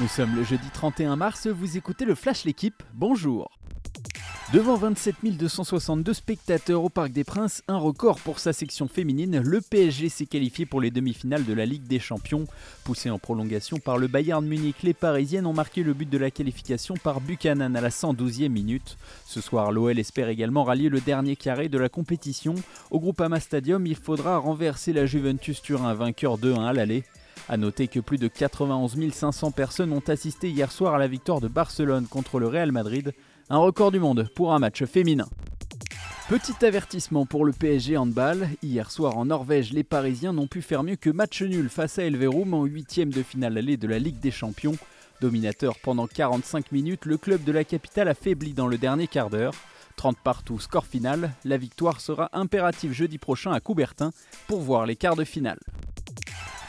Nous sommes le jeudi 31 mars, vous écoutez le Flash L'équipe, bonjour Devant 27 262 spectateurs au Parc des Princes, un record pour sa section féminine, le PSG s'est qualifié pour les demi-finales de la Ligue des Champions. Poussé en prolongation par le Bayern Munich, les Parisiennes ont marqué le but de la qualification par Buchanan à la 112e minute. Ce soir, l'OL espère également rallier le dernier carré de la compétition. Au Groupama Stadium, il faudra renverser la Juventus Turin, vainqueur 2-1 à l'aller. A noter que plus de 91 500 personnes ont assisté hier soir à la victoire de Barcelone contre le Real Madrid, un record du monde pour un match féminin. Petit avertissement pour le PSG handball. Hier soir en Norvège, les Parisiens n'ont pu faire mieux que match nul face à Elverum en huitième de finale allée de la Ligue des Champions. Dominateur pendant 45 minutes, le club de la capitale a faibli dans le dernier quart d'heure. 30 partout, score final. La victoire sera impérative jeudi prochain à Coubertin pour voir les quarts de finale.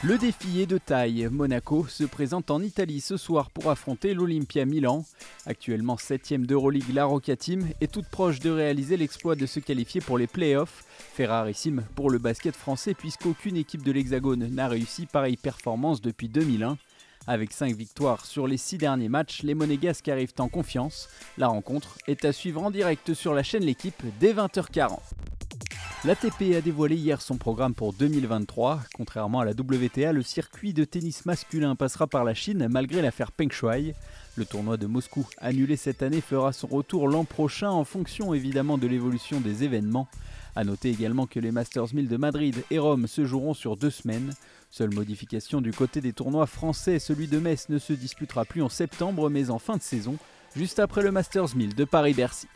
Le défi est de taille. Monaco se présente en Italie ce soir pour affronter l'Olympia Milan. Actuellement 7ème d'Euroleague, la Rocca Team est toute proche de réaliser l'exploit de se qualifier pour les playoffs. Ferrarissime pour le basket français puisqu'aucune équipe de l'Hexagone n'a réussi pareille performance depuis 2001. Avec 5 victoires sur les 6 derniers matchs, les Monégasques arrivent en confiance. La rencontre est à suivre en direct sur la chaîne L'équipe dès 20h40. L'ATP a dévoilé hier son programme pour 2023. Contrairement à la WTA, le circuit de tennis masculin passera par la Chine malgré l'affaire Peng Shuai. Le tournoi de Moscou, annulé cette année, fera son retour l'an prochain en fonction évidemment de l'évolution des événements. A noter également que les Masters 1000 de Madrid et Rome se joueront sur deux semaines. Seule modification du côté des tournois français, celui de Metz ne se disputera plus en septembre mais en fin de saison, juste après le Masters 1000 de Paris-Bercy.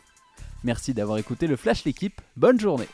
Merci d'avoir écouté le Flash l'équipe, bonne journée